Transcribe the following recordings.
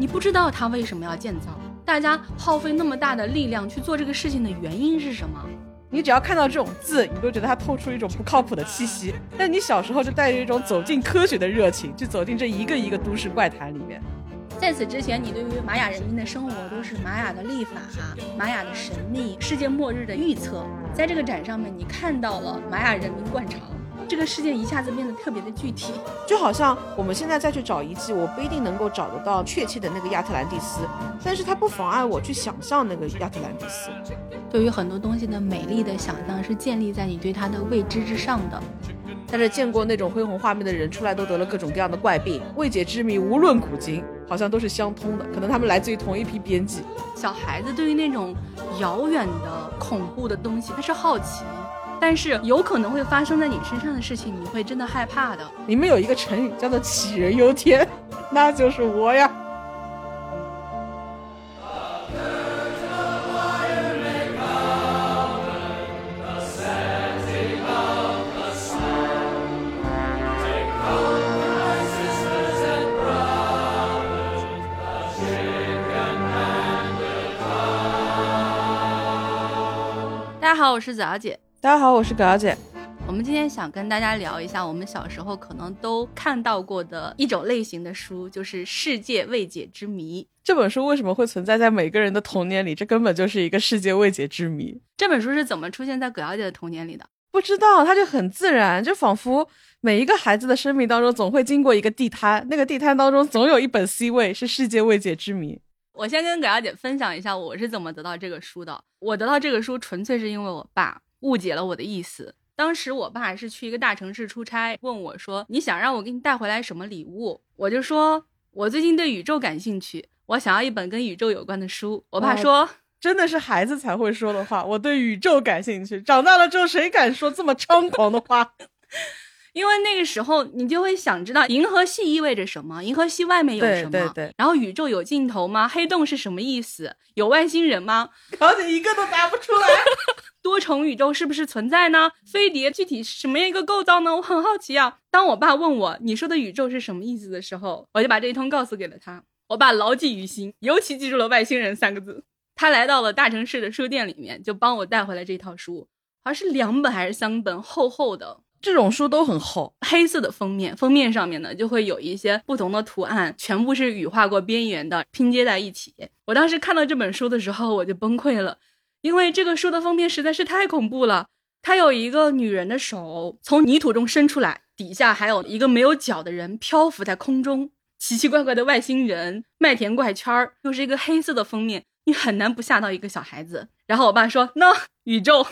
你不知道它为什么要建造，大家耗费那么大的力量去做这个事情的原因是什么？你只要看到这种字，你都觉得它透出一种不靠谱的气息。但你小时候就带着一种走进科学的热情，就走进这一个一个都市怪谈里面。在此之前，你对于玛雅人民的生活都是玛雅的历法、玛雅的神秘、世界末日的预测。在这个展上面，你看到了玛雅人民惯常，这个世界一下子变得特别的具体。就好像我们现在再去找遗迹，我不一定能够找得到确切的那个亚特兰蒂斯，但是它不妨碍我去想象那个亚特兰蒂斯。对于很多东西的美丽的想象是建立在你对它的未知之上的。但是见过那种恢宏画面的人出来都得了各种各样的怪病，未解之谜无论古今，好像都是相通的。可能他们来自于同一批编辑。小孩子对于那种遥远的恐怖的东西，他是好奇，但是有可能会发生在你身上的事情，你会真的害怕的。里面有一个成语叫做杞人忧天，那就是我呀。大家好，我是子瑶姐。大家好，我是葛小姐。我们今天想跟大家聊一下我们小时候可能都看到过的一种类型的书，就是《世界未解之谜》。这本书为什么会存在在每个人的童年里？这根本就是一个世界未解之谜。这本书是怎么出现在葛小姐的童年里的？不知道，它就很自然，就仿佛每一个孩子的生命当中总会经过一个地摊，那个地摊当中总有一本 C 位是世界未解之谜。我先跟葛小姐分享一下我是怎么得到这个书的。我得到这个书纯粹是因为我爸误解了我的意思。当时我爸是去一个大城市出差，问我说：“你想让我给你带回来什么礼物？”我就说：“我最近对宇宙感兴趣，我想要一本跟宇宙有关的书。”我爸说：“真的是孩子才会说的话，我对宇宙感兴趣。长大了之后，谁敢说这么猖狂的话？” 因为那个时候你就会想知道银河系意味着什么，银河系外面有什么？对对对。然后宇宙有尽头吗？黑洞是什么意思？有外星人吗？而且一个都答不出来。多重宇宙是不是存在呢？飞碟具体是什么样一个构造呢？我很好奇啊。当我爸问我你说的宇宙是什么意思的时候，我就把这一通告诉给了他。我爸牢记于心，尤其记住了外星人三个字。他来到了大城市的书店里面，就帮我带回来这套书，好像是两本还是三本，厚厚的。这种书都很厚，黑色的封面，封面上面呢就会有一些不同的图案，全部是羽化过边缘的拼接在一起。我当时看到这本书的时候，我就崩溃了，因为这个书的封面实在是太恐怖了。它有一个女人的手从泥土中伸出来，底下还有一个没有脚的人漂浮在空中，奇奇怪怪的外星人，麦田怪圈儿，又是一个黑色的封面，你很难不吓到一个小孩子。然后我爸说：“那宇宙。”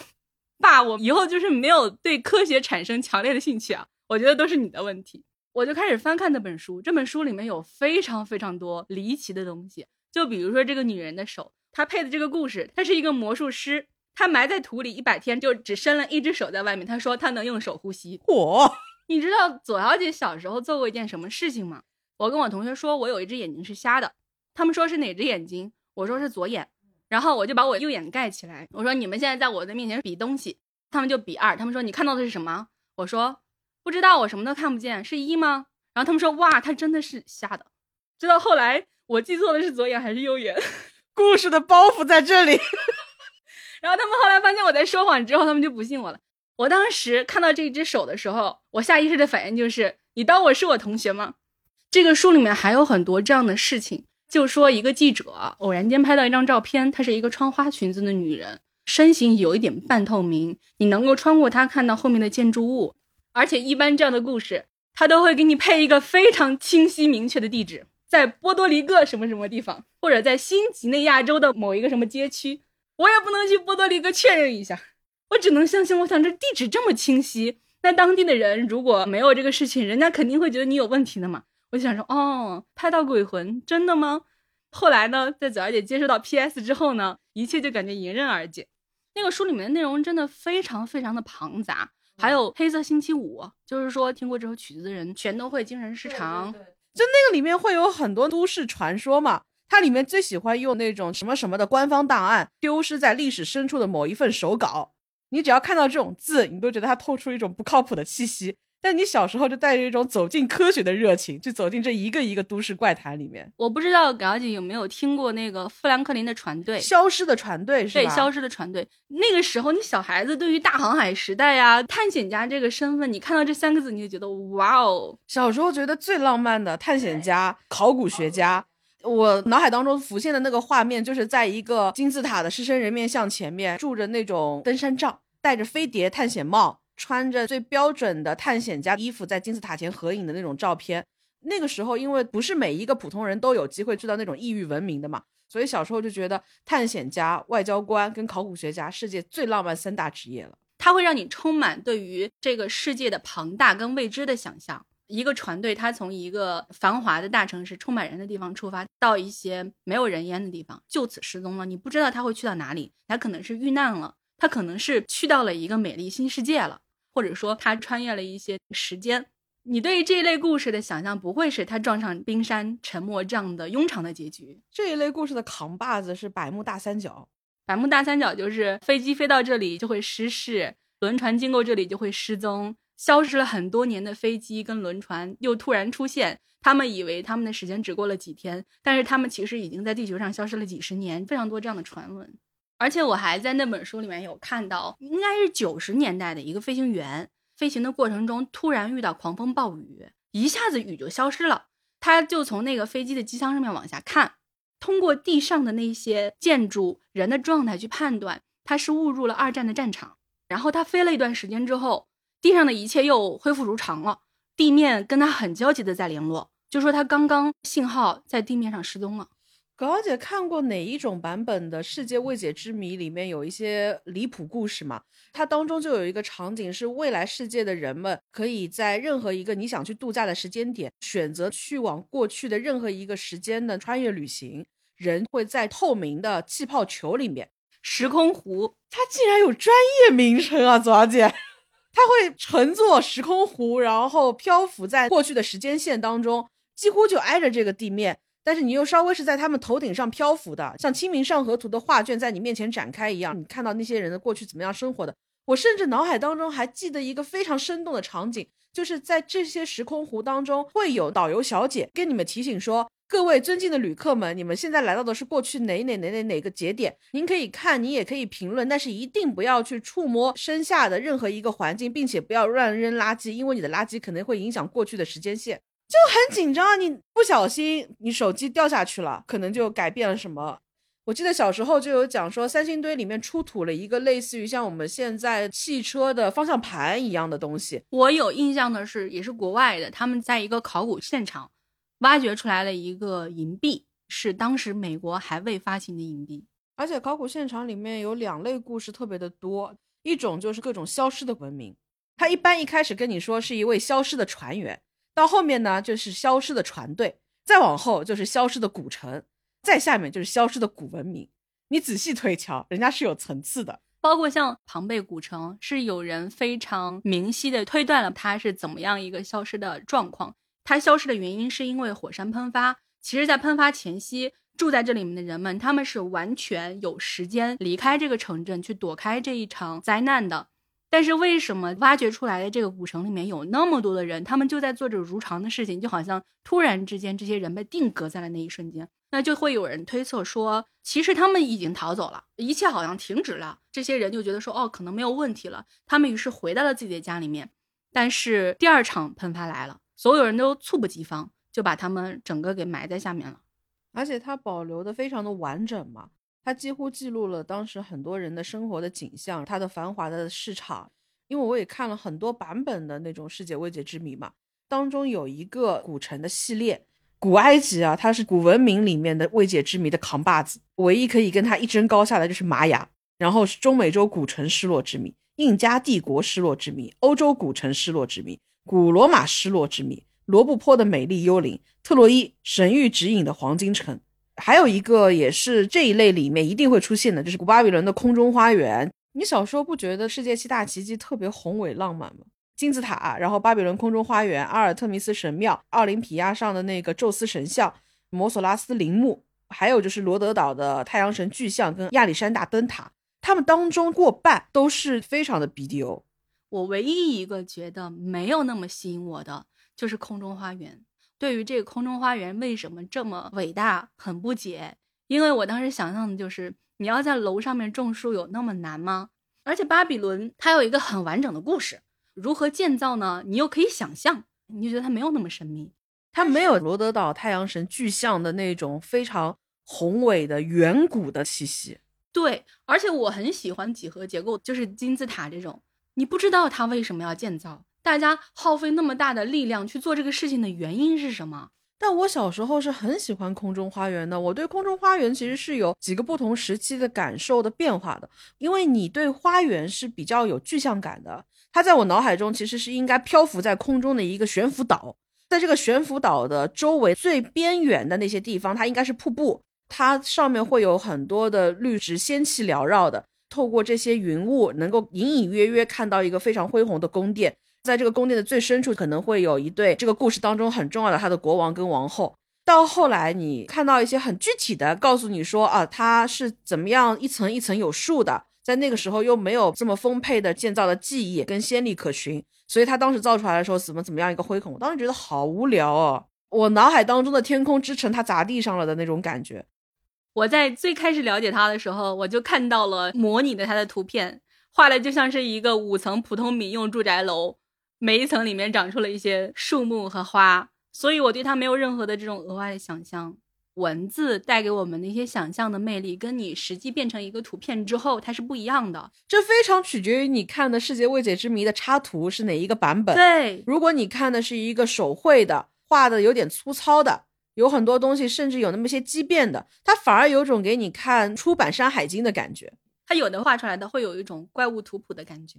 爸，我以后就是没有对科学产生强烈的兴趣啊，我觉得都是你的问题。我就开始翻看那本书，这本书里面有非常非常多离奇的东西，就比如说这个女人的手，她配的这个故事，他是一个魔术师，他埋在土里一百天，就只伸了一只手在外面，他说他能用手呼吸。嚯，你知道左小姐小时候做过一件什么事情吗？我跟我同学说我有一只眼睛是瞎的，他们说是哪只眼睛？我说是左眼。然后我就把我右眼盖起来，我说你们现在在我的面前比东西，他们就比二，他们说你看到的是什么？我说不知道，我什么都看不见，是一吗？然后他们说哇，他真的是瞎的。直到后来我记错了是左眼还是右眼，故事的包袱在这里。然后他们后来发现我在说谎之后，他们就不信我了。我当时看到这只手的时候，我下意识的反应就是你当我是我同学吗？这个书里面还有很多这样的事情。就说一个记者偶然间拍到一张照片，她是一个穿花裙子的女人，身形有一点半透明，你能够穿过她看到后面的建筑物。而且一般这样的故事，他都会给你配一个非常清晰明确的地址，在波多黎各什么什么地方，或者在新几内亚州的某一个什么街区。我也不能去波多黎各确认一下，我只能相信。我想这地址这么清晰，那当地的人如果没有这个事情，人家肯定会觉得你有问题的嘛。我就想说，哦，拍到鬼魂，真的吗？后来呢，在九儿姐接收到 PS 之后呢，一切就感觉迎刃而解。那个书里面的内容真的非常非常的庞杂，还有黑色星期五，就是说听过这首曲子的人全都会精神失常。就那个里面会有很多都市传说嘛，它里面最喜欢用那种什么什么的官方档案丢失在历史深处的某一份手稿，你只要看到这种字，你都觉得它透出一种不靠谱的气息。但你小时候就带着一种走进科学的热情，就走进这一个一个都市怪谈里面。我不知道表姐有没有听过那个富兰克林的船队，消失的船队是对，吧？消失的船队。那个时候，你小孩子对于大航海时代呀、探险家这个身份，你看到这三个字，你就觉得哇哦，小时候觉得最浪漫的探险家、考古学家，我脑海当中浮现的那个画面，就是在一个金字塔的狮身人面像前面，拄着那种登山杖，戴着飞碟探险帽，穿着最标准的探险家衣服，在金字塔前合影的那种照片。那个时候，因为不是每一个普通人都有机会知道那种异域文明的嘛，所以小时候就觉得探险家、外交官跟考古学家，世界最浪漫三大职业了。它会让你充满对于这个世界的庞大跟未知的想象。一个船队，它从一个繁华的大城市、充满人的地方出发，到一些没有人烟的地方，就此失踪了。你不知道他会去到哪里，他可能是遇难了，他可能是去到了一个美丽新世界了，或者说他穿越了一些时间。你对于这一类故事的想象，不会是他撞上冰山沉没这样的庸常的结局。这一类故事的扛把子是百慕大三角。百慕大三角就是飞机飞到这里就会失事，轮船经过这里就会失踪，消失了很多年的飞机跟轮船又突然出现，他们以为他们的时间只过了几天，但是他们其实已经在地球上消失了几十年，非常多这样的传闻。而且我还在那本书里面有看到，应该是九十年代的一个飞行员，飞行的过程中突然遇到狂风暴雨，一下子雨就消失了，他就从那个飞机的机舱上面往下看。通过地上的那些建筑、人的状态去判断，他是误入了二战的战场。然后他飞了一段时间之后，地上的一切又恢复如常了，地面跟他很焦急的在联络，就说他刚刚信号在地面上失踪了。高姐看过哪一种版本的《世界未解之谜》？里面有一些离谱故事嘛？它当中就有一个场景是未来世界的人们可以在任何一个你想去度假的时间点，选择去往过去的任何一个时间的穿越旅行。人会在透明的气泡球里面，时空湖，它竟然有专业名称啊，左小姐。它会乘坐时空湖，然后漂浮在过去的时间线当中，几乎就挨着这个地面。但是你又稍微是在他们头顶上漂浮的，像《清明上河图》的画卷在你面前展开一样，你看到那些人的过去怎么样生活的。我甚至脑海当中还记得一个非常生动的场景，就是在这些时空湖当中，会有导游小姐跟你们提醒说：“各位尊敬的旅客们，你们现在来到的是过去哪哪哪哪哪个节点，您可以看，你也可以评论，但是一定不要去触摸身下的任何一个环境，并且不要乱扔垃圾，因为你的垃圾可能会影响过去的时间线。”就很紧张啊！你不小心，你手机掉下去了，可能就改变了什么。我记得小时候就有讲说，三星堆里面出土了一个类似于像我们现在汽车的方向盘一样的东西。我有印象的是，也是国外的，他们在一个考古现场挖掘出来了一个银币，是当时美国还未发行的银币。而且考古现场里面有两类故事特别的多，一种就是各种消失的文明，它一般一开始跟你说是一位消失的船员。到后面呢，就是消失的船队，再往后就是消失的古城，再下面就是消失的古文明。你仔细推敲，人家是有层次的。包括像庞贝古城，是有人非常明晰的推断了它是怎么样一个消失的状况。它消失的原因是因为火山喷发。其实，在喷发前夕，住在这里面的人们，他们是完全有时间离开这个城镇，去躲开这一场灾难的。但是为什么挖掘出来的这个古城里面有那么多的人，他们就在做着如常的事情，就好像突然之间这些人被定格在了那一瞬间，那就会有人推测说，其实他们已经逃走了，一切好像停止了。这些人就觉得说，哦，可能没有问题了，他们于是回到了自己的家里面。但是第二场喷发来了，所有人都猝不及防，就把他们整个给埋在下面了。而且它保留的非常的完整嘛。它几乎记录了当时很多人的生活的景象，它的繁华的市场。因为我也看了很多版本的那种世界未解之谜嘛，当中有一个古城的系列，古埃及啊，它是古文明里面的未解之谜的扛把子，唯一可以跟它一争高下的就是玛雅，然后是中美洲古城失落之谜、印加帝国失落之谜、欧洲古城失落之谜、古罗马失落之谜、罗布泊的美丽幽灵、特洛伊神域指引的黄金城。还有一个也是这一类里面一定会出现的，就是古巴比伦的空中花园。你小时候不觉得世界七大奇迹特别宏伟浪漫吗？金字塔，然后巴比伦空中花园、阿尔特弥斯神庙、奥林匹亚上的那个宙斯神像、摩索拉斯陵墓，还有就是罗德岛的太阳神巨像跟亚历山大灯塔，他们当中过半都是非常的 BDO。我唯一一个觉得没有那么吸引我的就是空中花园。对于这个空中花园为什么这么伟大，很不解。因为我当时想象的就是，你要在楼上面种树有那么难吗？而且巴比伦它有一个很完整的故事，如何建造呢？你又可以想象，你就觉得它没有那么神秘，它没有罗德岛太阳神巨像的那种非常宏伟的远古的气息。对，而且我很喜欢几何结构，就是金字塔这种，你不知道它为什么要建造。大家耗费那么大的力量去做这个事情的原因是什么？但我小时候是很喜欢空中花园的。我对空中花园其实是有几个不同时期的感受的变化的。因为你对花园是比较有具象感的，它在我脑海中其实是应该漂浮在空中的一个悬浮岛，在这个悬浮岛的周围最边缘的那些地方，它应该是瀑布，它上面会有很多的绿植仙气缭绕的，透过这些云雾，能够隐隐约约看到一个非常恢宏的宫殿。在这个宫殿的最深处，可能会有一对这个故事当中很重要的他的国王跟王后。到后来，你看到一些很具体的，告诉你说啊，他是怎么样一层一层有数的。在那个时候又没有这么丰沛的建造的技艺跟先例可循，所以他当时造出来的时候怎么怎么样一个恢宏，我当时觉得好无聊哦。我脑海当中的天空之城，它砸地上了的那种感觉。我在最开始了解它的时候，我就看到了模拟的它的图片，画的就像是一个五层普通民用住宅楼。每一层里面长出了一些树木和花，所以我对它没有任何的这种额外的想象。文字带给我们的一些想象的魅力，跟你实际变成一个图片之后，它是不一样的。这非常取决于你看的《世界未解之谜》的插图是哪一个版本。对，如果你看的是一个手绘的，画的有点粗糙的，有很多东西甚至有那么些畸变的，它反而有种给你看出版《山海经》的感觉。它有的画出来的会有一种怪物图谱的感觉。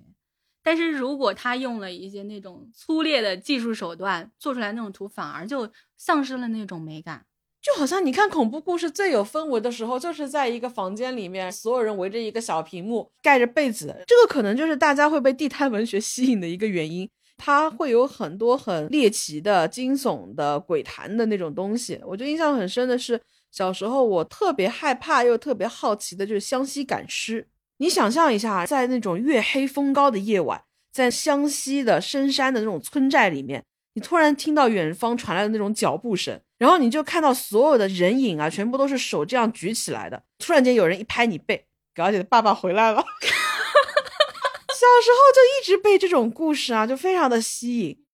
但是如果他用了一些那种粗劣的技术手段做出来那种图，反而就丧失了那种美感。就好像你看恐怖故事最有氛围的时候，就是在一个房间里面，所有人围着一个小屏幕，盖着被子。这个可能就是大家会被地摊文学吸引的一个原因。它会有很多很猎奇的、惊悚的、鬼谈的那种东西。我就印象很深的是，小时候我特别害怕又特别好奇的就是湘西赶尸。你想象一下，在那种月黑风高的夜晚，在湘西的深山的那种村寨里面，你突然听到远方传来的那种脚步声，然后你就看到所有的人影啊，全部都是手这样举起来的。突然间有人一拍你背，表姐的爸爸回来了。小时候就一直被这种故事啊，就非常的吸引。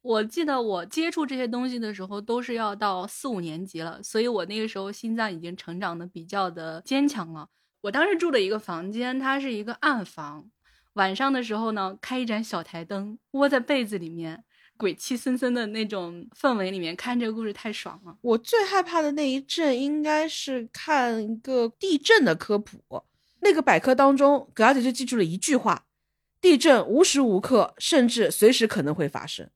我记得我接触这些东西的时候，都是要到四五年级了，所以我那个时候心脏已经成长的比较的坚强了。我当时住的一个房间，它是一个暗房。晚上的时候呢，开一盏小台灯，窝在被子里面，鬼气森森的那种氛围里面看这个故事太爽了。我最害怕的那一阵，应该是看一个地震的科普。那个百科当中，葛小姐就记住了一句话：地震无时无刻，甚至随时可能会发生。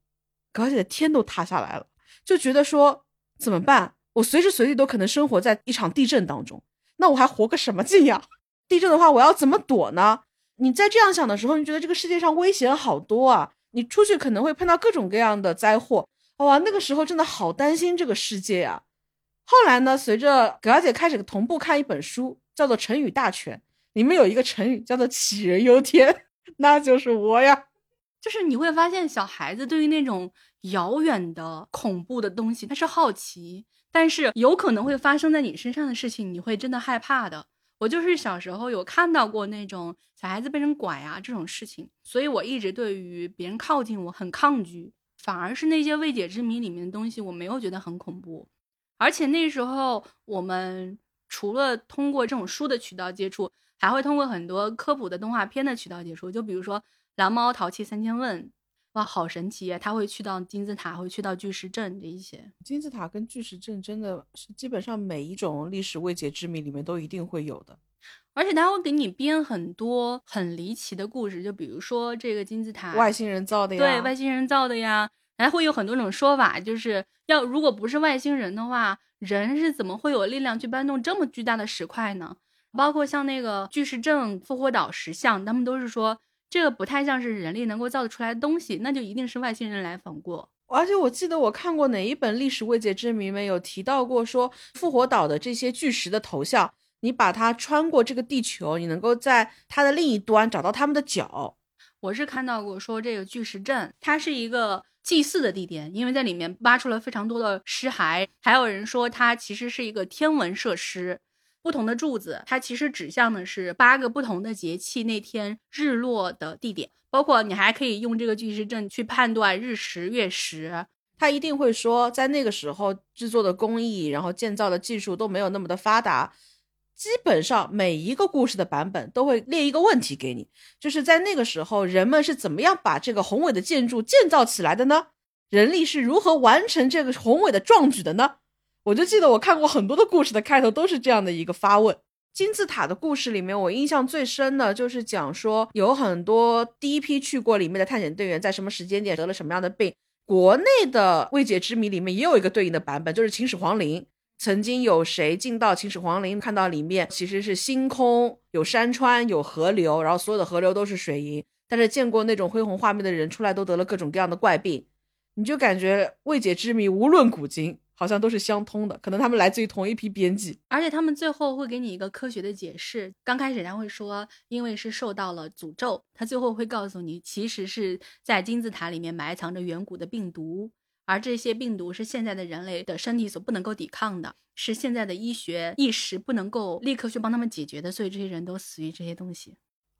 葛小姐的天都塌下来了，就觉得说怎么办？我随时随地都可能生活在一场地震当中。那我还活个什么劲呀？地震的话，我要怎么躲呢？你在这样想的时候，你觉得这个世界上危险好多啊！你出去可能会碰到各种各样的灾祸，哇，那个时候真的好担心这个世界呀。后来呢，随着葛小姐开始同步看一本书，叫做《成语大全》，里面有一个成语叫做“杞人忧天”，那就是我呀。就是你会发现，小孩子对于那种遥远的恐怖的东西，他是好奇。但是有可能会发生在你身上的事情，你会真的害怕的。我就是小时候有看到过那种小孩子被人拐啊这种事情，所以我一直对于别人靠近我很抗拒。反而是那些未解之谜里面的东西，我没有觉得很恐怖。而且那时候我们除了通过这种书的渠道接触，还会通过很多科普的动画片的渠道接触。就比如说《蓝猫淘气三千问》。哇，好神奇呀！他会去到金字塔，会去到巨石阵这一些。金字塔跟巨石阵真的是基本上每一种历史未解之谜里面都一定会有的，而且他会给你编很多很离奇的故事，就比如说这个金字塔外星人造的呀，对，外星人造的呀，还会有很多种说法，就是要如果不是外星人的话，人是怎么会有力量去搬动这么巨大的石块呢？包括像那个巨石阵、复活岛石像，他们都是说。这个不太像是人力能够造得出来的东西，那就一定是外星人来访过。而且我记得我看过哪一本历史未解之谜没有提到过，说复活岛的这些巨石的头像，你把它穿过这个地球，你能够在它的另一端找到他们的脚。我是看到过说这个巨石阵，它是一个祭祀的地点，因为在里面挖出了非常多的尸骸。还有人说它其实是一个天文设施，不同的柱子它其实指向的是八个不同的节气那天日落的地点，包括你还可以用这个巨石阵去判断日食月食。他一定会说，在那个时候制作的工艺，然后建造的技术都没有那么的发达。基本上每一个故事的版本都会列一个问题给你，就是在那个时候人们是怎么样把这个宏伟的建筑建造起来的呢？人力是如何完成这个宏伟的壮举的呢？我就记得我看过很多的故事的开头都是这样的一个发问。金字塔的故事里面，我印象最深的就是讲说有很多第一批去过里面的探险队员在什么时间点得了什么样的病。国内的未解之谜里面也有一个对应的版本，就是秦始皇陵。曾经有谁进到秦始皇陵，看到里面其实是星空，有山川，有河流，然后所有的河流都是水银。但是见过那种恢宏画面的人出来都得了各种各样的怪病，你就感觉未解之谜无论古今。好像都是相通的，可能他们来自于同一批编辑，而且他们最后会给你一个科学的解释。刚开始他会说，因为是受到了诅咒，他最后会告诉你，其实是在金字塔里面埋藏着远古的病毒，而这些病毒是现在的人类的身体所不能够抵抗的，是现在的医学一时不能够立刻去帮他们解决的，所以这些人都死于这些东西。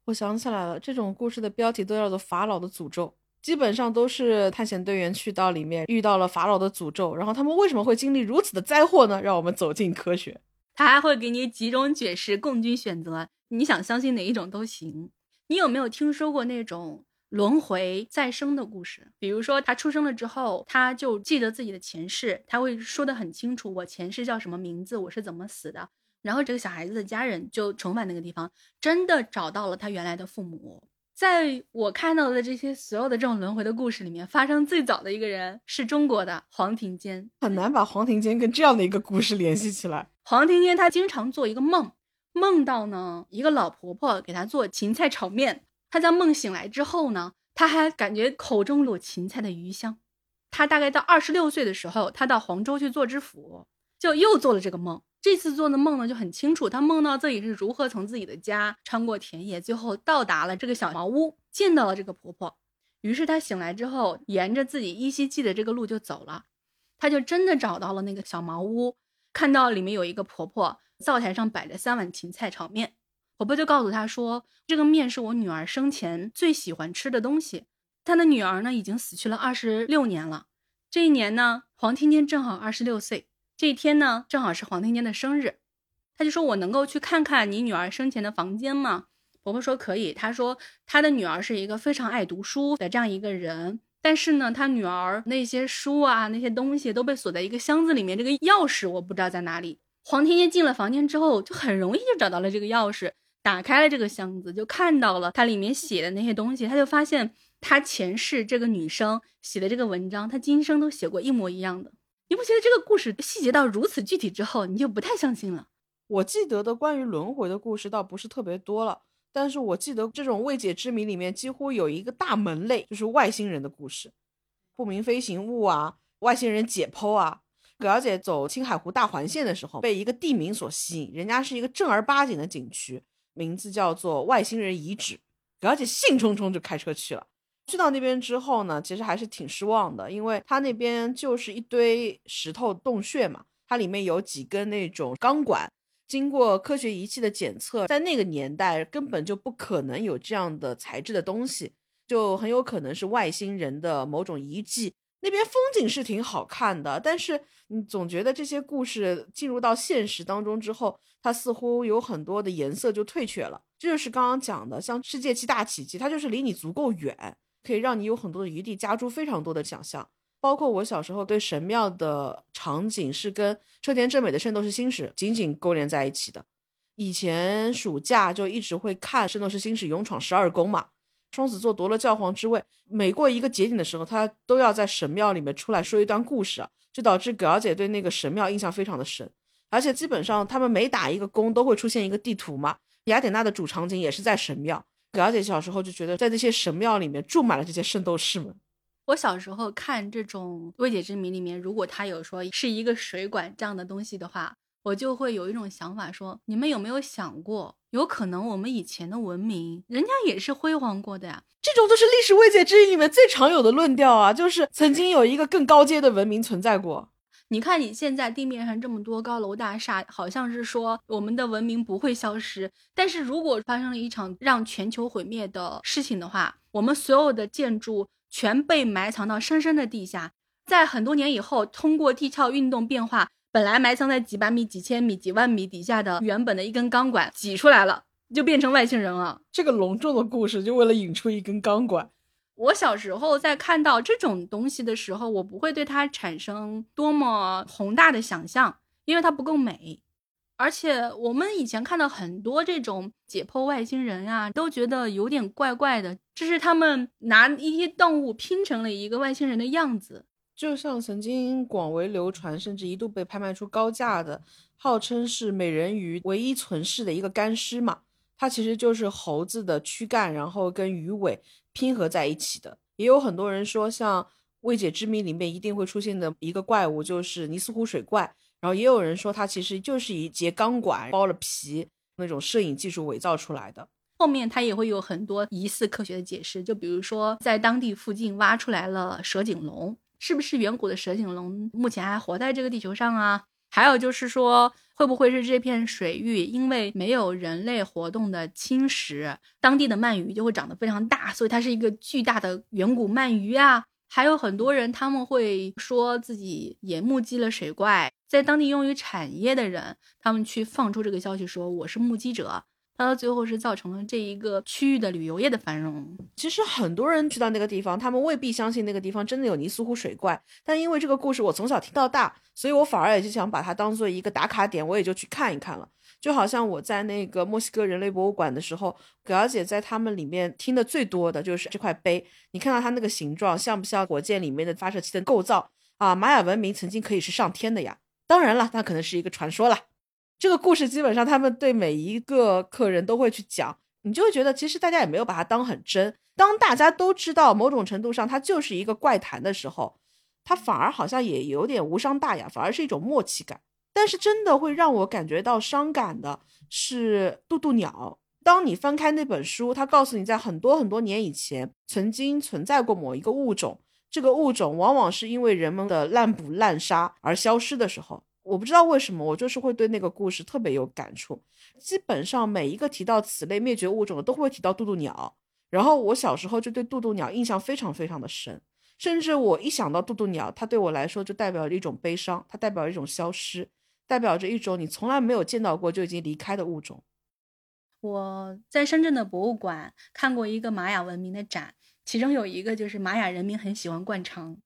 我想起来了，这种故事的标题都叫做法老的诅咒。基本上都是探险队员去到里面遇到了法老的诅咒，然后他们为什么会经历如此的灾祸呢？让我们走进科学。他还会给你几种解释供君选择，你想相信哪一种都行。你有没有听说过那种轮回再生的故事？比如说他出生了之后，他就记得自己的前世，他会说得很清楚，我前世叫什么名字，我是怎么死的。然后这个小孩子的家人就重返那个地方，真的找到了他原来的父母。在我看到的这些所有的这种轮回的故事里面，发生最早的一个人是中国的黄庭坚。很难把黄庭坚跟这样的一个故事联系起来。黄庭坚他经常做一个梦，梦到呢一个老婆婆给他做芹菜炒面。他在梦醒来之后呢，他还感觉口中有芹菜的余香。他大概到二十六岁的时候，他到黄州去做知府，就又做了这个梦。这次做的梦呢就很清楚，他梦到自己是如何从自己的家穿过田野，最后到达了这个小茅屋，见到了这个婆婆。于是他醒来之后，沿着自己依稀记得这个路就走了，他就真的找到了那个小茅屋，看到里面有一个婆婆，灶台上摆着三碗芹菜炒面。婆婆就告诉他说：“这个面是我女儿生前最喜欢吃的东西。”她的女儿呢已经死去了二十六年了。这一年呢，黄天天正好二十六岁。这一天呢，正好是黄庭坚的生日，他就说：“我能够去看看你女儿生前的房间吗？”婆婆说：“可以。”他说：“他的女儿是一个非常爱读书的这样一个人，但是呢，他女儿那些书啊，那些东西都被锁在一个箱子里面，这个钥匙我不知道在哪里。”黄庭坚进了房间之后，就很容易就找到了这个钥匙，打开了这个箱子，就看到了它里面写的那些东西，他就发现他前世这个女生写的这个文章，他今生都写过一模一样的。你不觉得这个故事细节到如此具体之后，你就不太相信了？我记得的关于轮回的故事倒不是特别多了，但是我记得这种未解之谜里面几乎有一个大门类，就是外星人的故事，不明飞行物啊，外星人解剖啊。葛小姐走青海湖大环线的时候，被一个地名所吸引，人家是一个正儿八经的景区，名字叫做外星人遗址。葛小姐兴冲冲就开车去了。去到那边之后呢，其实还是挺失望的，因为它那边就是一堆石头洞穴嘛，它里面有几根那种钢管，经过科学仪器的检测，在那个年代根本就不可能有这样的材质的东西，就很有可能是外星人的某种遗迹。那边风景是挺好看的，但是你总觉得这些故事进入到现实当中之后，它似乎有很多的颜色就退却了。这就是刚刚讲的，像世界七大奇迹，它就是离你足够远。可以让你有很多的余地，加诸非常多的想象。包括我小时候对神庙的场景是跟车田正美的《圣斗士星矢》紧紧勾连在一起的。以前暑假就一直会看《圣斗士星矢》勇闯十二宫嘛。双子座夺了教皇之位，每过一个节点的时候，他都要在神庙里面出来说一段故事啊，就导致葛小姐对那个神庙印象非常的深。而且基本上他们每打一个宫都会出现一个地图嘛。雅典娜的主场景也是在神庙。葛小姐小时候就觉得，在那些神庙里面住满了这些圣斗士们。我小时候看这种未解之谜里面，如果他有说是一个水管这样的东西的话，我就会有一种想法，说你们有没有想过，有可能我们以前的文明，人家也是辉煌过的呀。这种就是历史未解之谜里面最常有的论调啊，就是曾经有一个更高阶的文明存在过。你看你现在地面上这么多高楼大厦，好像是说我们的文明不会消失。但是如果发生了一场让全球毁灭的事情的话，我们所有的建筑全被埋藏到深深的地下，在很多年以后，通过地壳运动变化，本来埋藏在几百米、几千米、几万米底下的原本的一根钢管挤出来了，就变成外星人了。这个隆重的故事就为了引出一根钢管。我小时候在看到这种东西的时候，我不会对它产生多么宏大的想象，因为它不够美。而且我们以前看到很多这种解剖外星人啊，都觉得有点怪怪的，这是他们拿一些动物拼成了一个外星人的样子。就像曾经广为流传，甚至一度被拍卖出高价的，号称是美人鱼唯一存世的一个干尸嘛，它其实就是猴子的躯干，然后跟鱼尾。拼合在一起的，也有很多人说，像未解之谜里面一定会出现的一个怪物就是尼斯湖水怪，然后也有人说它其实就是一节钢管包了皮，那种摄影技术伪造出来的。后面它也会有很多疑似科学的解释，就比如说在当地附近挖出来了蛇颈龙，是不是远古的蛇颈龙目前还活在这个地球上啊？还有就是说，会不会是这片水域因为没有人类活动的侵蚀，当地的鳗鱼就会长得非常大，所以它是一个巨大的远古鳗鱼啊？还有很多人他们会说自己也目击了水怪，在当地用于产业的人，他们去放出这个消息说我是目击者。它到最后是造成了这一个区域的旅游业的繁荣。其实很多人去到那个地方，他们未必相信那个地方真的有尼斯湖水怪。但因为这个故事我从小听到大，所以我反而也就想把它当做一个打卡点，我也就去看一看了。就好像我在那个墨西哥人类博物馆的时候，葛小姐在他们里面听的最多的就是这块碑。你看到它那个形状像不像火箭里面的发射器的构造啊？玛雅文明曾经可以是上天的呀。当然了，那可能是一个传说了。这个故事基本上，他们对每一个客人都会去讲，你就会觉得其实大家也没有把它当很真。当大家都知道某种程度上它就是一个怪谈的时候，它反而好像也有点无伤大雅，反而是一种默契感。但是真的会让我感觉到伤感的是渡渡鸟。当你翻开那本书，它告诉你在很多很多年以前曾经存在过某一个物种，这个物种往往是因为人们的滥捕滥杀而消失的时候。我不知道为什么，我就是会对那个故事特别有感触。基本上每一个提到此类灭绝物种的，都会提到渡渡鸟。然后我小时候就对渡渡鸟印象非常非常的深，甚至我一想到渡渡鸟，它对我来说就代表着一种悲伤，它代表一种消失，代表着一种你从来没有见到过就已经离开的物种。我在深圳的博物馆看过一个玛雅文明的展，其中有一个就是玛雅人民很喜欢灌肠，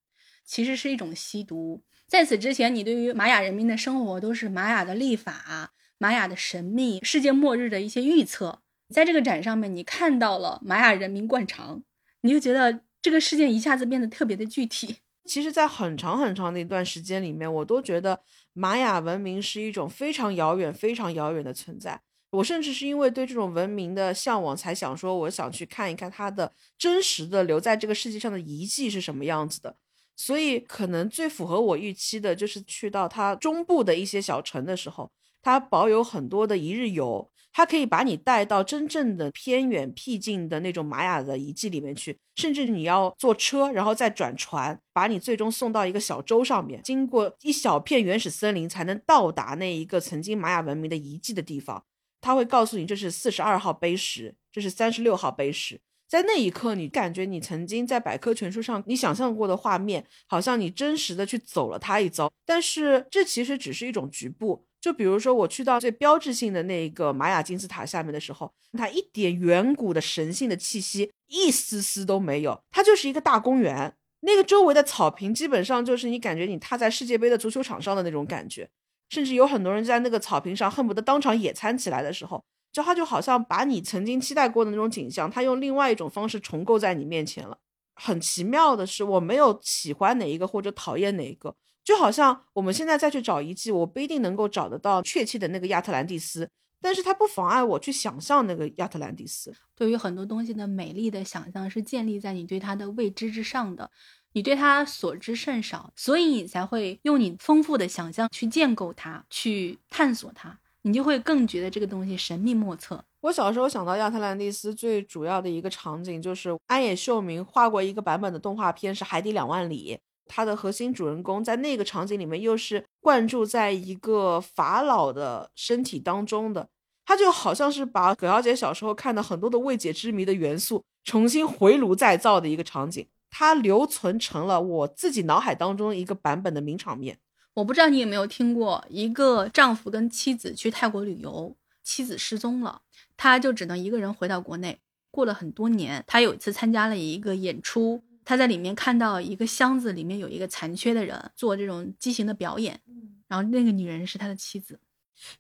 其实是一种吸毒。在此之前，你对于玛雅人民的生活都是玛雅的历法、玛雅的神秘、世界末日的一些预测。在这个展上面，你看到了玛雅人民灌肠，你就觉得这个事件一下子变得特别的具体。其实，在很长很长的一段时间里面，我都觉得玛雅文明是一种非常遥远、非常遥远的存在。我甚至是因为对这种文明的向往，才想说我想去看一看它的真实的留在这个世界上的遗迹是什么样子的。所以，可能最符合我预期的就是去到它中部的一些小城的时候，它保有很多的一日游，它可以把你带到真正的偏远僻静的那种玛雅的遗迹里面去，甚至你要坐车，然后再转船，把你最终送到一个小洲上面，经过一小片原始森林，才能到达那一个曾经玛雅文明的遗迹的地方。他会告诉你，这是四十二号碑石，这是三十六号碑石。在那一刻，你感觉你曾经在百科全书上你想象过的画面，好像你真实的去走了它一遭。但是这其实只是一种局部。就比如说，我去到最标志性的那一个玛雅金字塔下面的时候，它一点远古的神性的气息一丝丝都没有，它就是一个大公园。那个周围的草坪基本上就是你感觉你踏在世界杯的足球场上的那种感觉，甚至有很多人在那个草坪上恨不得当场野餐起来的时候。就他就好像把你曾经期待过的那种景象，他用另外一种方式重构在你面前了。很奇妙的是，我没有喜欢哪一个或者讨厌哪一个，就好像我们现在再去找遗迹，我不一定能够找得到确切的那个亚特兰蒂斯，但是它不妨碍我去想象那个亚特兰蒂斯。对于很多东西的美丽的想象是建立在你对它的未知之上的，你对它所知甚少，所以你才会用你丰富的想象去建构它，去探索它。你就会更觉得这个东西神秘莫测。我小时候想到亚特兰蒂斯最主要的一个场景，就是安野秀明画过一个版本的动画片，是《海底两万里》。它的核心主人公在那个场景里面，又是灌注在一个法老的身体当中的，他就好像是把葛小姐小时候看的很多的未解之谜的元素重新回炉再造的一个场景，它留存成了我自己脑海当中一个版本的名场面。我不知道你有没有听过，一个丈夫跟妻子去泰国旅游，妻子失踪了，他就只能一个人回到国内。过了很多年，他有一次参加了一个演出。他在里面看到一个箱子，里面有一个残缺的人做这种畸形的表演，然后那个女人是他的妻子。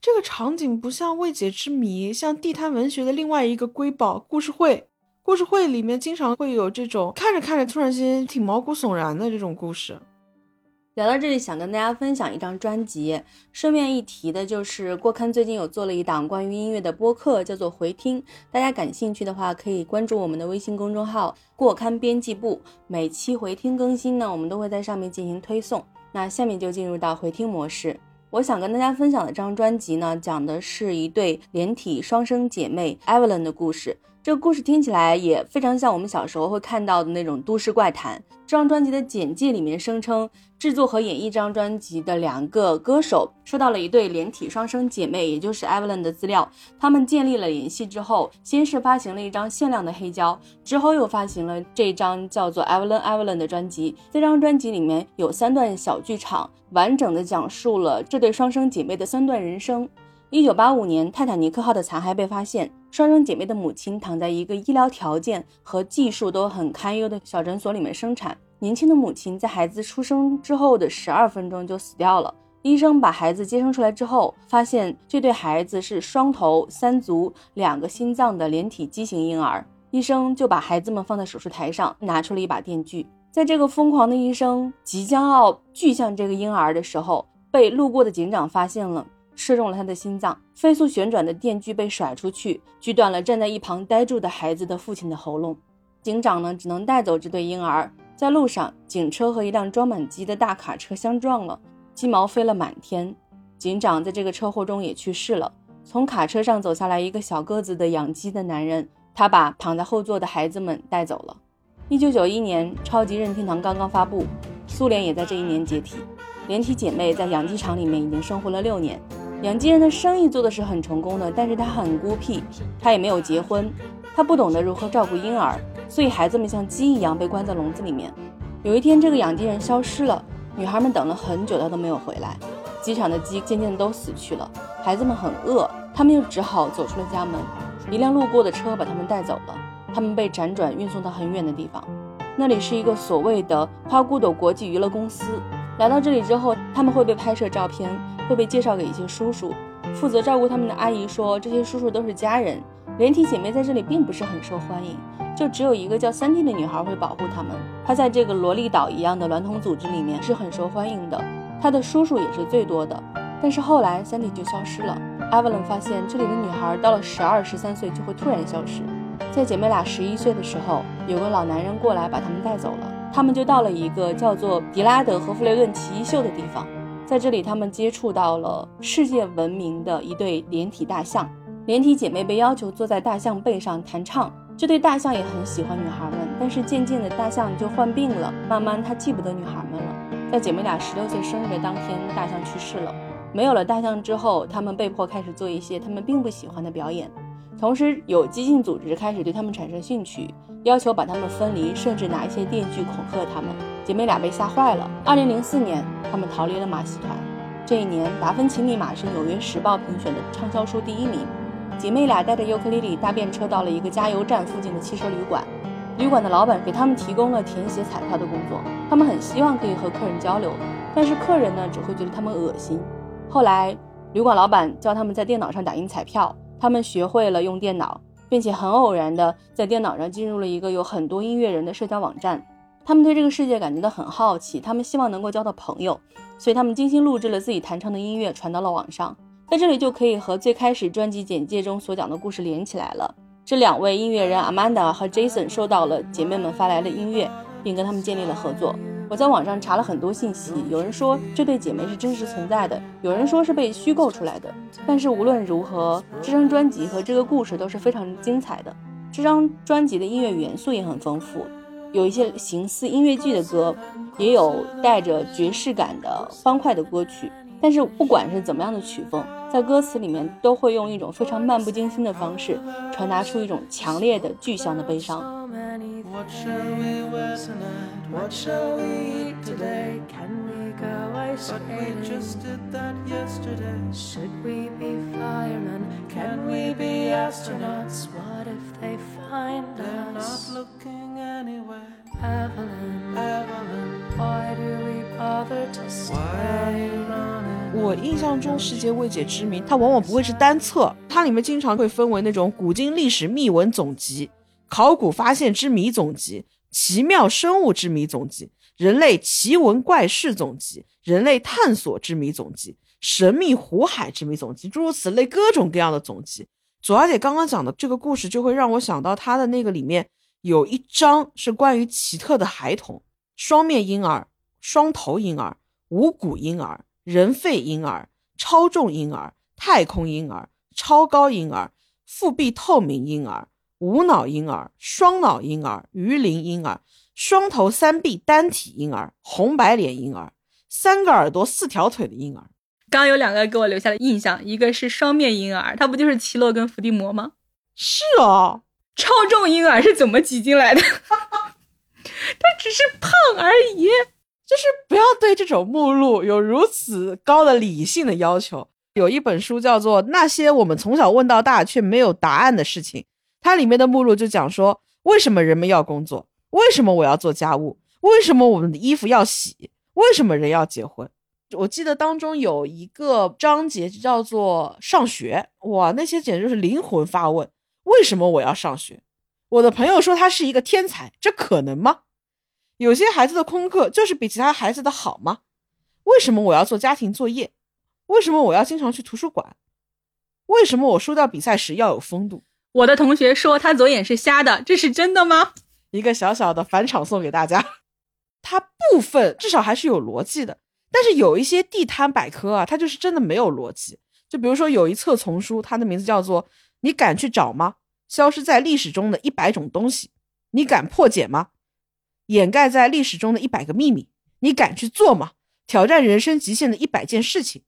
这个场景不像未解之谜，像地摊文学的另外一个瑰宝故事会。故事会里面经常会有这种看着看着突然间挺毛骨悚然的这种故事。聊到这里，想跟大家分享一张专辑。顺便一提的就是，过刊最近有做了一档关于音乐的播客，叫做回听。大家感兴趣的话，可以关注我们的微信公众号“过刊编辑部”。每期回听更新呢，我们都会在上面进行推送。那下面就进入到回听模式。我想跟大家分享的这张专辑呢，讲的是一对连体双生姐妹 Evelyn 的故事。这个故事听起来也非常像我们小时候会看到的那种都市怪谈。这张专辑的简介里面声称，制作和演绎这张专辑的两个歌手收到了一对连体双生姐妹，也就是 Evelyn 的资料。他们建立了联系之后，先是发行了一张限量的黑胶，之后又发行了这张叫做 Evelyn Evelyn 的专辑。这张专辑里面有三段小剧场，完整的讲述了这对双生姐妹的三段人生。一九八五年，泰坦尼克号的残骸被发现。双生姐妹的母亲躺在一个医疗条件和技术都很堪忧的小诊所里面生产。年轻的母亲在孩子出生之后的十二分钟就死掉了。医生把孩子接生出来之后，发现这对孩子是双头、三足、两个心脏的连体畸形婴儿。医生就把孩子们放在手术台上，拿出了一把电锯。在这个疯狂的医生即将要锯向这个婴儿的时候，被路过的警长发现了。射中了他的心脏，飞速旋转的电锯被甩出去，锯断了站在一旁呆住的孩子的父亲的喉咙。警长呢，只能带走这对婴儿。在路上，警车和一辆装满鸡的大卡车相撞了，鸡毛飞了满天。警长在这个车祸中也去世了。从卡车上走下来一个小个子的养鸡的男人，他把躺在后座的孩子们带走了。一九九一年，超级任天堂刚刚发布，苏联也在这一年解体。连体姐妹在养鸡场里面已经生活了六年。养鸡人的生意做的是很成功的，但是他很孤僻，他也没有结婚，他不懂得如何照顾婴儿，所以孩子们像鸡一样被关在笼子里面。有一天，这个养鸡人消失了，女孩们等了很久，他都没有回来。鸡场的鸡渐渐都死去了，孩子们很饿，他们又只好走出了家门。一辆路过的车把他们带走了，他们被辗转运送到很远的地方，那里是一个所谓的花骨朵国际娱乐公司。来到这里之后，他们会被拍摄照片。会被介绍给一些叔叔，负责照顾他们的阿姨说，这些叔叔都是家人。连体姐妹在这里并不是很受欢迎，就只有一个叫三蒂的女孩会保护他们。她在这个萝莉岛一样的娈童组织里面是很受欢迎的，她的叔叔也是最多的。但是后来三蒂就消失了。艾文发现这里的女孩到了十二、十三岁就会突然消失。在姐妹俩十一岁的时候，有个老男人过来把她们带走了，他们就到了一个叫做迪拉德和弗雷顿奇异秀的地方。在这里，他们接触到了世界闻名的一对连体大象。连体姐妹被要求坐在大象背上弹唱。这对大象也很喜欢女孩们，但是渐渐的，大象就患病了。慢慢，它记不得女孩们了。在姐妹俩十六岁生日的当天，大象去世了。没有了大象之后，他们被迫开始做一些他们并不喜欢的表演。同时，有激进组织开始对他们产生兴趣，要求把他们分离，甚至拿一些电锯恐吓他们。姐妹俩被吓坏了。二零零四年，她们逃离了马戏团。这一年，《达芬奇密码》是《纽约时报》评选的畅销书第一名。姐妹俩带着尤克里里搭便车到了一个加油站附近的汽车旅馆。旅馆的老板给他们提供了填写彩票的工作。他们很希望可以和客人交流，但是客人呢只会觉得他们恶心。后来，旅馆老板教他们在电脑上打印彩票，他们学会了用电脑，并且很偶然的在电脑上进入了一个有很多音乐人的社交网站。他们对这个世界感觉到很好奇，他们希望能够交到朋友，所以他们精心录制了自己弹唱的音乐，传到了网上。在这里就可以和最开始专辑简介中所讲的故事连起来了。这两位音乐人 Amanda 和 Jason 收到了姐妹们发来的音乐，并跟他们建立了合作。我在网上查了很多信息，有人说这对姐妹是真实存在的，有人说是被虚构出来的。但是无论如何，这张专辑和这个故事都是非常精彩的。这张专辑的音乐元素也很丰富，有一些形似音乐剧的歌，也有带着爵士感的欢快的歌曲。但是不管是怎么样的曲风，在歌词里面都会用一种非常漫不经心的方式，传达出一种强烈的具象的悲伤。What shall we wear tonight? What shall we eat today? Can we go ice But we skating? just did that yesterday. Should we be firemen? Can we be astronauts? What if they find They're not us? looking anywhere. Evelyn, Evelyn, why do we bother to stay? you running? 我印象中世界未解之谜，它往往不会是单册，它里面经常会分为那种古今历史秘闻总集、考古发现之谜总集、奇妙生物之谜总集、人类奇闻怪事总集、人类探索之谜总集、神秘湖海之谜总集，诸如此类各种各样的总集。左小姐刚刚讲的这个故事，就会让我想到她的那个里面有一章是关于奇特的孩童、双面婴儿、双头婴儿、无骨婴儿、人肺婴儿、超重婴儿、太空婴儿、超高婴儿、腹壁透明婴儿、无脑婴儿、双脑婴儿、鱼鳞婴儿、双头三臂单体婴儿、红白脸婴儿、三个耳朵四条腿的婴儿。刚刚有两个给我留下了印象，一个是双面婴儿，他不就是奇洛跟伏地魔吗？是哦，超重婴儿是怎么挤进来的？他只是胖而已。就是不要对这种目录有如此高的理性的要求。有一本书叫做《那些我们从小问到大却没有答案的事情》，它里面的目录就讲说，为什么人们要工作？为什么我要做家务？为什么我们的衣服要洗？为什么人要结婚？我记得当中有一个章节叫做上学，哇，那些简直是灵魂发问：为什么我要上学？我的朋友说他是一个天才，这可能吗？有些孩子的功课就是比其他孩子的好吗？为什么我要做家庭作业？为什么我要经常去图书馆？为什么我输掉比赛时要有风度？我的同学说他左眼是瞎的，这是真的吗？一个小小的返场送给大家。它部分至少还是有逻辑的，但是有一些地摊百科啊，它就是真的没有逻辑。就比如说有一册丛书，它的名字叫做《你敢去找吗？消失在历史中的一百种东西》，你敢破解吗？掩盖在历史中的一百个秘密，你敢去做吗？挑战人生极限的一百件事情。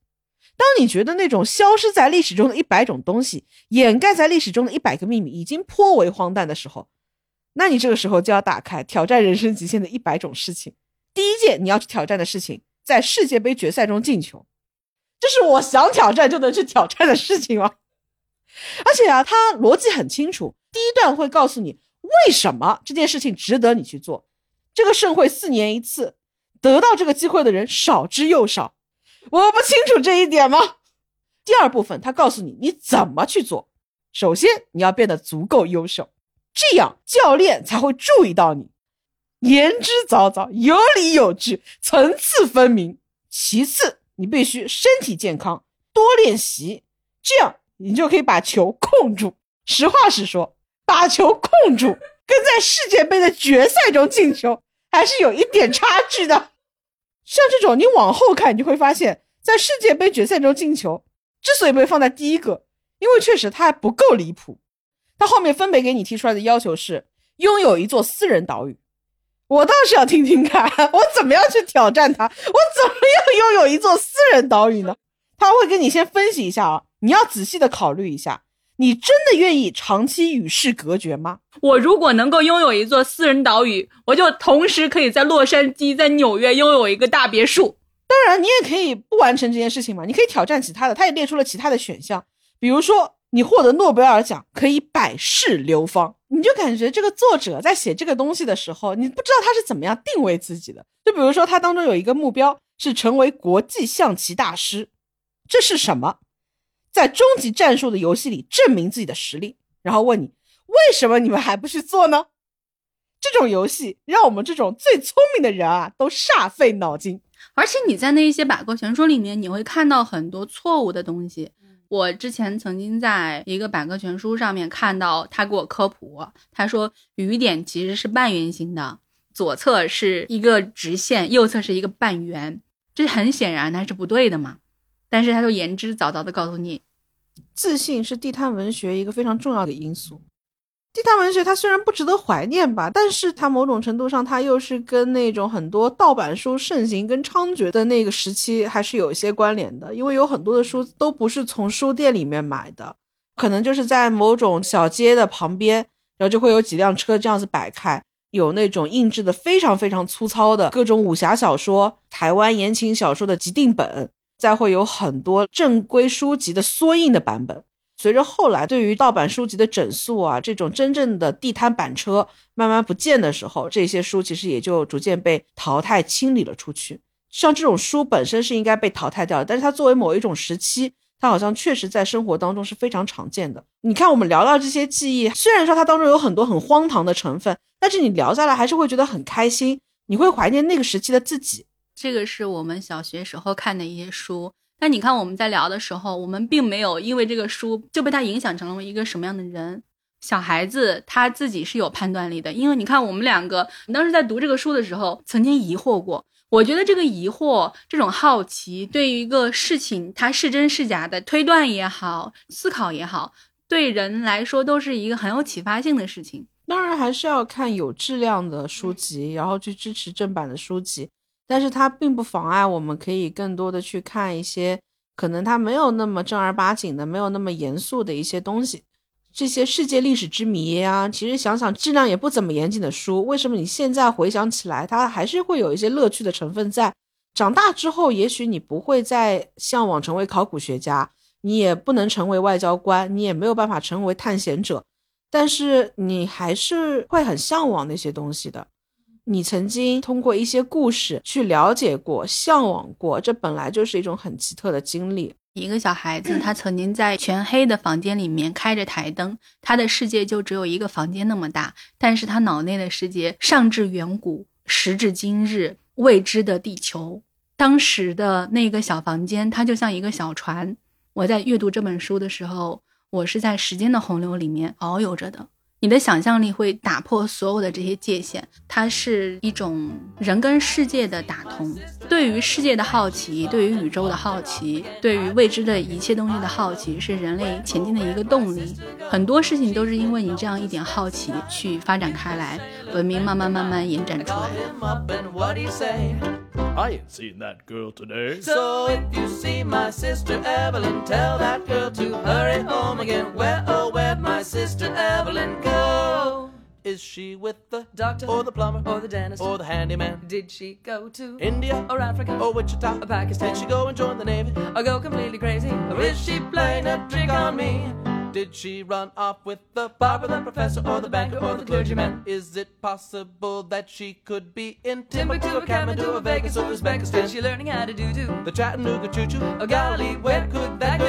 当你觉得那种消失在历史中的一百种东西，掩盖在历史中的一百个秘密已经颇为荒诞的时候，那你这个时候就要打开挑战人生极限的一百种事情。第一件你要去挑战的事情，在世界杯决赛中进球，这是我想挑战就能去挑战的事情吗？而且啊，它逻辑很清楚。第一段会告诉你为什么这件事情值得你去做。这个盛会四年一次，得到这个机会的人少之又少。我不清楚这一点吗？第二部分，他告诉你你怎么去做。首先，你要变得足够优秀，这样教练才会注意到你。言之凿凿，有理有据，层次分明。其次，你必须身体健康，多练习，这样你就可以把球控住。实话实说，把球控住跟在世界杯的决赛中进球还是有一点差距的。像这种，你往后看，你就会发现，在世界杯决赛中进球，之所以被放在第一个，因为确实它还不够离谱。它后面分别给你提出来的要求是拥有一座私人岛屿。我倒是要听听看，我怎么样去挑战它？我怎么样拥有一座私人岛屿呢？他会跟你先分析一下啊，你要仔细的考虑一下，你真的愿意长期与世隔绝吗？我如果能够拥有一座私人岛屿，我就同时可以在洛杉矶、在纽约拥有一个大别墅。当然，你也可以不完成这件事情嘛，你可以挑战其他的。他也列出了其他的选项，比如说你获得诺贝尔奖可以百世流芳，你就感觉这个作者在写这个东西的时候，你不知道他是怎么样定位自己的。就比如说他当中有一个目标是成为国际象棋大师，这是什么？在终极战术的游戏里证明自己的实力，然后问你为什么你们还不去做呢？这种游戏让我们这种最聪明的人啊都煞费脑筋。而且你在那一些百科全书里面，你会看到很多错误的东西。我之前曾经在一个百科全书上面看到他给我科普，他说雨点其实是半圆形的，左侧是一个直线，右侧是一个半圆，这很显然它是不对的嘛。但是他就言之凿凿的告诉你，自信是地摊文学一个非常重要的因素。地摊文学它虽然不值得怀念吧，但是它某种程度上，它又是跟那种很多盗版书盛行跟猖獗的那个时期还是有一些关联的。因为有很多的书都不是从书店里面买的，可能就是在某种小街的旁边，然后就会有几辆车这样子摆开，有那种印制的非常非常粗糙的各种武侠小说、台湾言情小说的集订本，再会有很多正规书籍的缩印的版本。随着后来对于盗版书籍的整肃啊，这种真正的地摊板车慢慢不见的时候，这些书其实也就逐渐被淘汰清理了出去。像这种书本身是应该被淘汰掉的，但是它作为某一种时期，它好像确实在生活当中是非常常见的。你看，我们聊到这些记忆，虽然说它当中有很多很荒唐的成分，但是你聊下来还是会觉得很开心，你会怀念那个时期的自己。这个是我们小学时候看的一些书。但你看我们在聊的时候，我们并没有因为这个书就被它影响成了一个什么样的人。小孩子他自己是有判断力的，因为你看我们两个当时在读这个书的时候，曾经疑惑过。我觉得这个疑惑、这种好奇，对于一个事情它是真是假的推断也好、思考也好，对人来说都是一个很有启发性的事情。当然还是要看有质量的书籍，然后去支持正版的书籍。但是它并不妨碍我们可以更多的去看一些可能它没有那么正儿八经的、没有那么严肃的一些东西，这些世界历史之谜啊，其实想想质量也不怎么严谨的书，为什么你现在回想起来，它还是会有一些乐趣的成分在？长大之后，也许你不会再向往成为考古学家，你也不能成为外交官，你也没有办法成为探险者，但是你还是会很向往那些东西的。你曾经通过一些故事去了解过、向往过，这本来就是一种很奇特的经历。一个小孩子，他曾经在全黑的房间里面开着台灯，他的世界就只有一个房间那么大，但是他脑内的世界上至远古，时至今日未知的地球。当时的那个小房间，它就像一个小船。我在阅读这本书的时候，我是在时间的洪流里面遨游着的。你的想象力会打破所有的这些界限，它是一种人跟世界的打通。对于世界的好奇，对于宇宙的好奇，对于未知的一切东西的好奇，是人类前进的一个动力。很多事情都是因为你这样一点好奇去发展开来，文明慢慢慢慢延展出来。Him up and what he say? I ain't seen that girl today. So if you see my sister Evelyn, tell that girl to hurry home again. Where, oh, where'd my sister Evelyn go? Is she with the doctor or the plumber or the dentist. or the handyman? Did she go to India or Africa or Wichita or Pakistan? Did she go and join the Navy? or go completely crazy? Or is she playing a trick on me? Did she run off with the barber, the professor, or the banker, or the clergyman? Is it possible that she could be in Timbuktu, or Kathmandu, or Vegas, or Uzbekistan? Is she learning how to do do? The Chattanooga Choo Choo, Oh, golly, where could that